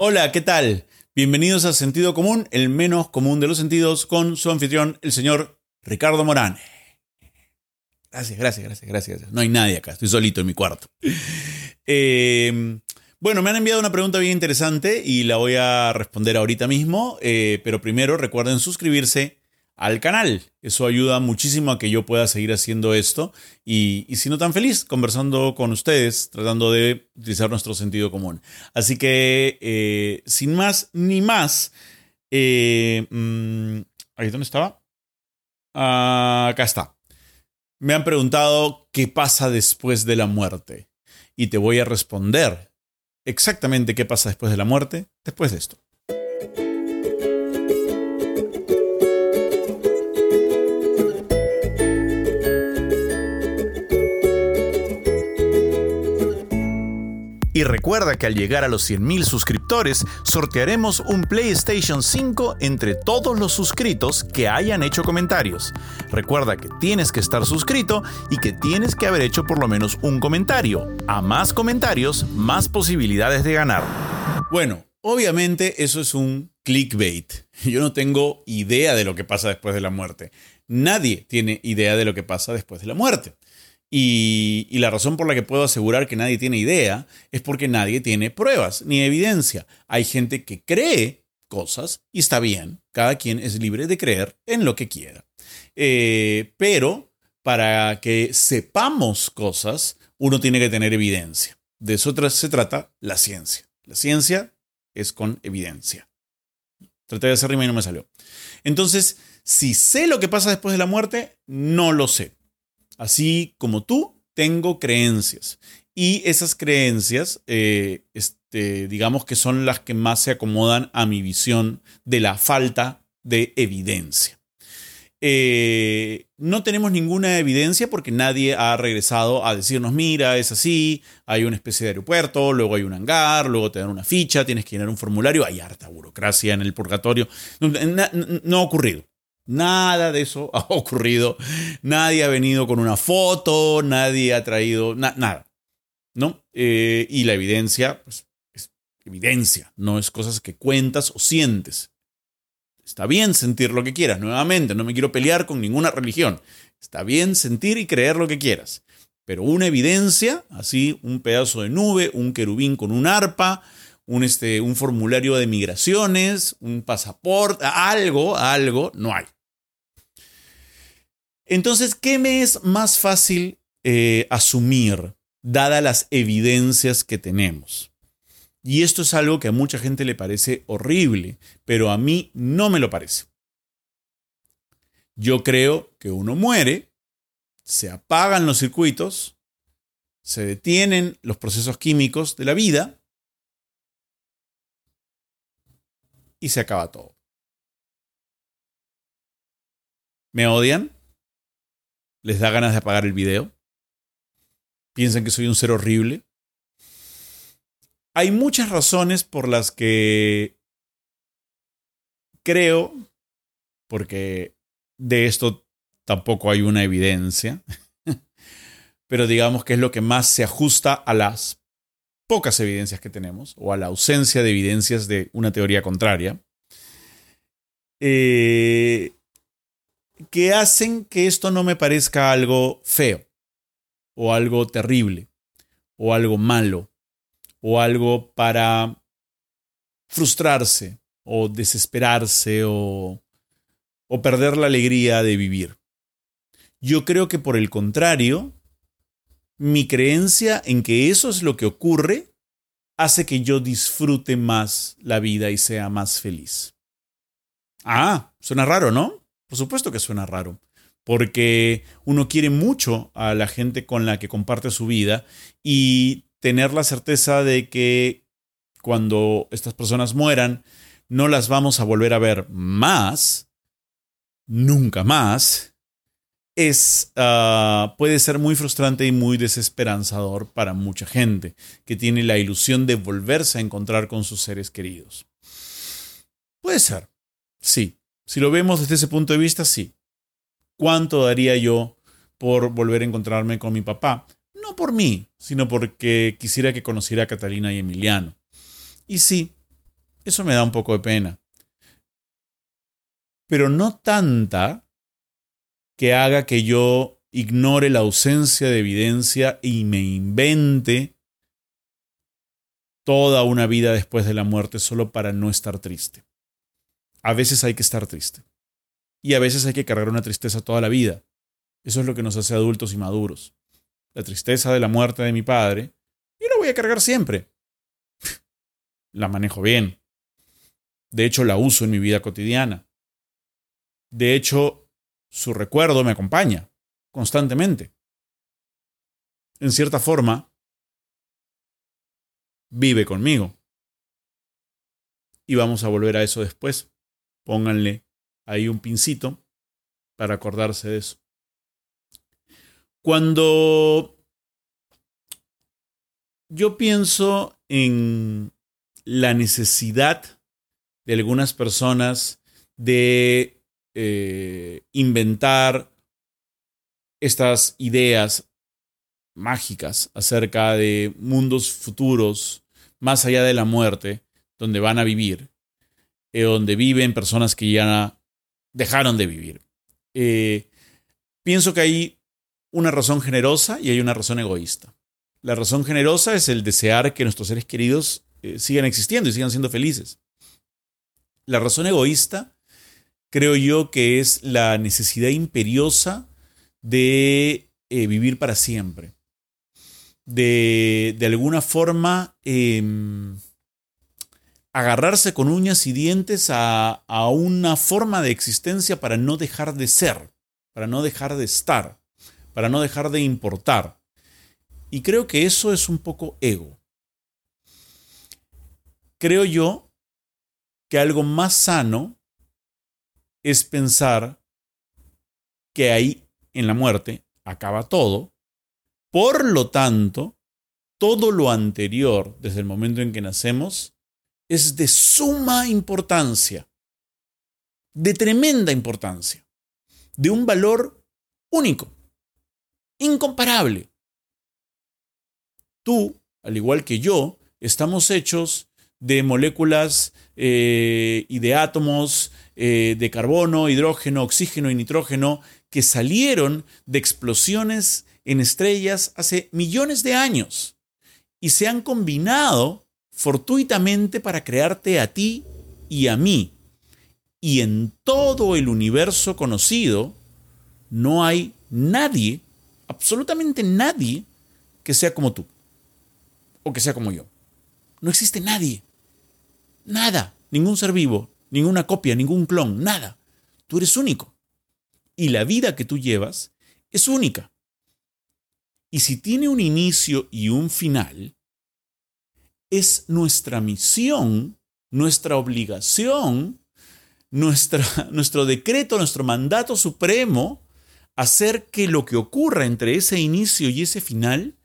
Hola, ¿qué tal? Bienvenidos a Sentido Común, el menos común de los sentidos, con su anfitrión, el señor Ricardo Morán. Gracias, gracias, gracias, gracias. No hay nadie acá, estoy solito en mi cuarto. Eh, bueno, me han enviado una pregunta bien interesante y la voy a responder ahorita mismo, eh, pero primero recuerden suscribirse al canal. Eso ayuda muchísimo a que yo pueda seguir haciendo esto y, si no tan feliz, conversando con ustedes, tratando de utilizar nuestro sentido común. Así que, eh, sin más ni más, eh, mm, ¿ahí dónde estaba? Ah, acá está. Me han preguntado qué pasa después de la muerte y te voy a responder exactamente qué pasa después de la muerte, después de esto. Recuerda que al llegar a los 100.000 suscriptores, sortearemos un PlayStation 5 entre todos los suscritos que hayan hecho comentarios. Recuerda que tienes que estar suscrito y que tienes que haber hecho por lo menos un comentario. A más comentarios, más posibilidades de ganar. Bueno, obviamente eso es un clickbait. Yo no tengo idea de lo que pasa después de la muerte. Nadie tiene idea de lo que pasa después de la muerte. Y, la razón por la que puedo asegurar que nadie tiene idea es porque nadie tiene pruebas ni evidencia. Hay gente que cree cosas y está bien, cada quien es libre de creer en lo que quiera. Eh, pero para que sepamos cosas, uno tiene que tener evidencia. De eso se trata la ciencia. La ciencia es con evidencia. Traté de hacer rima y no me salió. Entonces, si sé lo que pasa después de la muerte, no lo sé. Así como tú, tengo creencias. Y esas creencias, eh, este, digamos que son las que más se acomodan a mi visión de la falta de evidencia. Eh, no tenemos ninguna evidencia porque nadie ha regresado a decirnos, mira, es así, hay una especie de aeropuerto, luego hay un hangar, luego te dan una ficha, tienes que llenar un formulario, hay harta burocracia en el purgatorio. no ha ocurrido. Nada de eso ha ocurrido. Nadie ha venido con una foto, nadie ha traído nada. ¿No? Eh, y la evidencia, pues, es evidencia, no es cosas que cuentas o sientes. Está bien sentir lo que quieras, nuevamente, no me quiero pelear con ninguna religión. Está bien sentir y creer lo que quieras. Pero una evidencia, así un pedazo de nube, un querubín con un arpa, un, este, un formulario de migraciones, un pasaporte, algo, algo, no hay. Entonces, ¿qué me es más fácil eh, asumir, dadas las evidencias que tenemos? Y esto es algo que a mucha gente le parece horrible, pero a mí no me lo parece. Yo creo que uno muere, se apagan los circuitos, se detienen los procesos químicos de la vida y se acaba todo. ¿Me odian? Les da ganas de apagar el video, piensan que soy un ser horrible. Hay muchas razones por las que creo, porque de esto tampoco hay una evidencia, pero digamos que es lo que más se ajusta a las pocas evidencias que tenemos, o a la ausencia de evidencias de una teoría contraria. Eh, que hacen que esto no me parezca algo feo, o algo terrible, o algo malo, o algo para frustrarse, o desesperarse, o, o perder la alegría de vivir. Yo creo que por el contrario, mi creencia en que eso es lo que ocurre hace que yo disfrute más la vida y sea más feliz. Ah, suena raro, ¿no? Por supuesto que suena raro, porque uno quiere mucho a la gente con la que comparte su vida y tener la certeza de que cuando estas personas mueran, no las vamos a volver a ver más, nunca más, es, ah, puede ser muy frustrante y muy desesperanzador para mucha gente que tiene la ilusión de volverse a encontrar con sus seres queridos. Puede ser, sí, si lo vemos desde ese punto de vista, sí. ¿Cuánto daría yo por volver a encontrarme con mi papá? No por mí, sino porque quisiera que conociera a Catalina y Emiliano. Y sí, Eso me da un poco de pena. Pero no tanta que haga que yo ignore la ausencia de evidencia y me invente toda una vida después de la muerte solo para no estar triste. A veces hay que estar triste. Y a veces hay que cargar una tristeza toda la vida. Eso es lo que nos hace adultos y maduros. La tristeza de la muerte de mi padre, yo la voy a cargar siempre. la manejo bien. De hecho, la uso en mi vida cotidiana. De hecho, su recuerdo me acompaña constantemente. En cierta forma, vive conmigo. Y vamos a volver a eso después. Pónganle ahí un pincito para acordarse de eso. Cuando yo pienso en la necesidad de algunas personas de eh, inventar estas ideas mágicas acerca de mundos futuros más allá de la muerte, donde van a vivir, eh, donde viven personas que ya dejaron de vivir. Eh, pienso que hay una razón generosa y hay una razón egoísta. La razón generosa es el desear que nuestros seres queridos eh, sigan existiendo y sigan siendo felices. La razón egoísta creo yo que es la necesidad imperiosa de vivir para siempre. De, de alguna forma em, agarrarse con uñas y dientes a, una forma de existencia para no dejar de ser, para no dejar de estar, para no dejar de importar. Y creo que eso es un poco ego. Creo yo que algo más sano es pensar que ahí, en la muerte, acaba todo. Por lo tanto, todo lo anterior, desde el momento en que nacemos, es de suma importancia, de tremenda importancia, de un valor único, incomparable. Tú, al igual que yo, estamos hechos de moléculas eh, y de átomos eh, de carbono, hidrógeno, oxígeno y nitrógeno que salieron de explosiones en estrellas hace millones de años y se han combinado fortuitamente para crearte a ti y a mí. Y en todo el universo conocido no hay nadie, absolutamente nadie, que sea como tú o que sea como yo. No existe nadie. Nada. Ningún ser vivo, ninguna copia, ningún clon, nada. Tú eres único. Y la vida que tú llevas es única. Y si tiene un inicio y un final, es nuestra misión, nuestra obligación, nuestra, nuestro decreto, nuestro mandato supremo, hacer que lo que ocurra entre ese inicio y ese final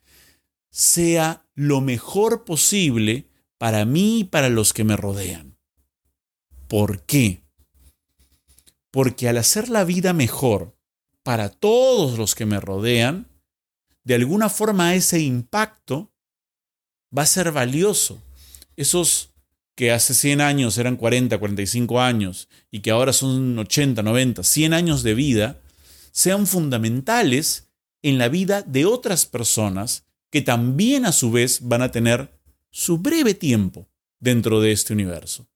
sea lo mejor posible para mí y para los que me rodean. ¿Por qué? Porque al hacer la vida mejor para todos los que me rodean, de alguna forma ese impacto va a ser valioso. Esos que hace 100 años eran 40, 45 años y que ahora son 80, 90, 100 años de vida, sean fundamentales en la vida de otras personas que también a su vez van a tener su breve tiempo dentro de este universo.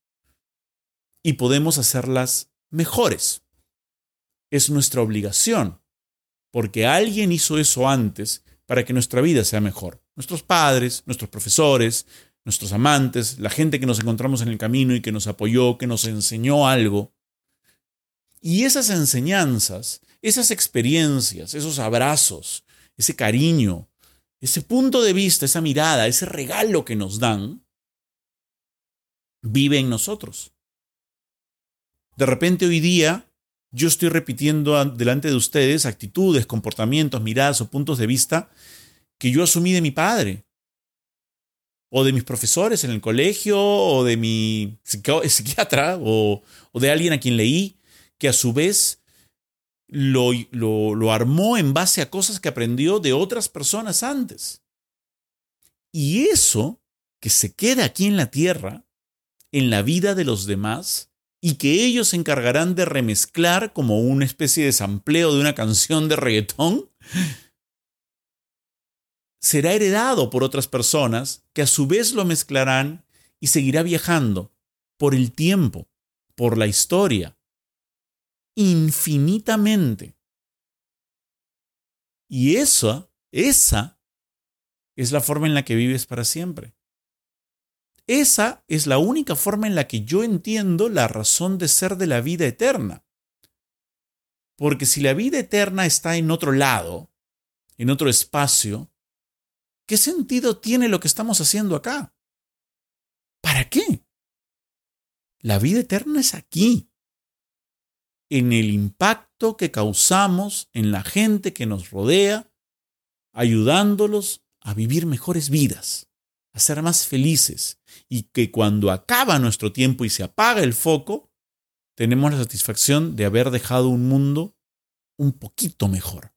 Y podemos hacerlas mejores. Es nuestra obligación, porque alguien hizo eso antes para que nuestra vida sea mejor nuestros padres, nuestros profesores, nuestros amantes, la gente que nos encontramos en el camino y que nos apoyó, que nos enseñó algo. Y esas enseñanzas, esas experiencias, esos abrazos, ese cariño, ese punto de vista, esa mirada, ese regalo que nos dan, vive en nosotros. De repente hoy día yo estoy repitiendo delante de ustedes actitudes, comportamientos, miradas o puntos de vista que yo asumí de mi padre, o de mis profesores en el colegio, o de mi psiquiatra, o, de alguien a quien leí, que a su vez lo, armó en base a cosas que aprendió de otras personas antes. Y eso que se queda aquí en la tierra en la vida de los demás y que ellos se encargarán de remezclar como una especie de sampleo de una canción de reggaetón, será heredado por otras personas que a su vez lo mezclarán y seguirá viajando por el tiempo, por la historia, infinitamente. Y esa, esa es la forma en la que vives para siempre. Esa es la única forma en la que yo entiendo la razón de ser de la vida eterna. Porque si la vida eterna está en otro lado, en otro espacio, ¿qué sentido tiene lo que estamos haciendo acá? ¿Para qué? La vida eterna es aquí, en el impacto que causamos en la gente que nos rodea, ayudándolos a vivir mejores vidas a ser más felices y que cuando acaba nuestro tiempo y se apaga el foco, tenemos la satisfacción de haber dejado un mundo un poquito mejor.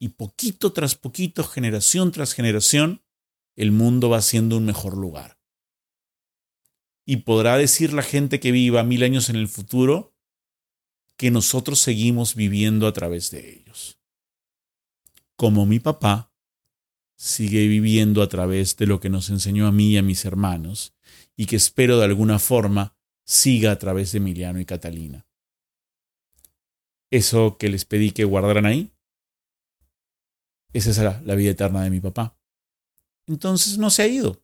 Y poquito tras poquito, generación tras generación, el mundo va siendo un mejor lugar. Y podrá decir la gente que viva mil años en el futuro que nosotros seguimos viviendo a través de ellos. Como mi papá sigue viviendo a través de lo que nos enseñó a mí y a mis hermanos, y que espero de alguna forma siga a través de Emiliano y Catalina. Eso que les pedí que guardaran ahí, esa es la, la vida eterna de mi papá. Entonces no se ha ido.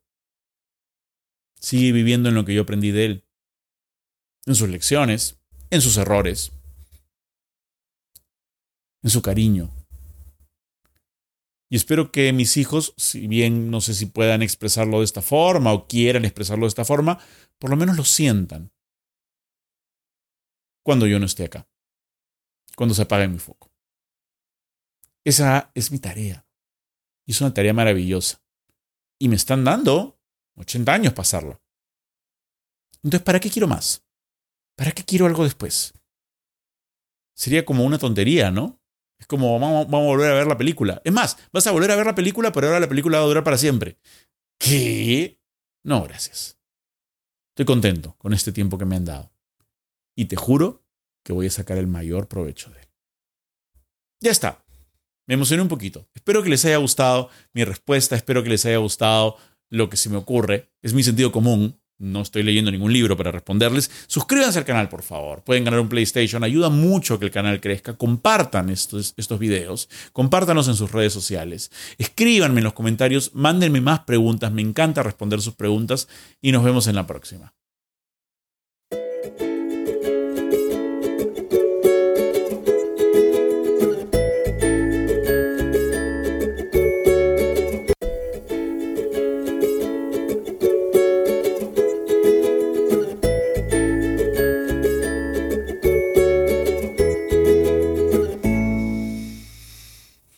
Sigue viviendo en lo que yo aprendí de él, en sus lecciones, en sus errores, en su cariño, y espero que mis hijos, si bien no sé si puedan expresarlo de esta forma o quieran expresarlo de esta forma, por lo menos lo sientan cuando yo no esté acá, cuando se apague mi foco. Esa es mi tarea. Y es una tarea maravillosa. Y me están dando 80 años pasarla. Entonces, ¿para qué quiero más? ¿Para qué quiero algo después? Sería como una tontería, ¿no? Como, vamos, vamos a volver a ver la película. Es más, vas a volver a ver la película, pero ahora la película va a durar para siempre. ¿Qué? No, gracias. Estoy contento con este tiempo que me han dado. Y te juro que voy a sacar el mayor provecho de él. Ya está. Me emocioné un poquito. Espero que les haya gustado mi respuesta, espero que les haya gustado lo que se me ocurre. Es mi sentido común, no estoy leyendo ningún libro para responderles. Suscríbanse al canal, por favor. Pueden ganar un PlayStation. Ayuda mucho que el canal crezca. Compartan estos, estos videos. Compártanos en sus redes sociales. Escríbanme en los comentarios. Mándenme más preguntas. Me encanta responder sus preguntas. Y nos vemos en la próxima.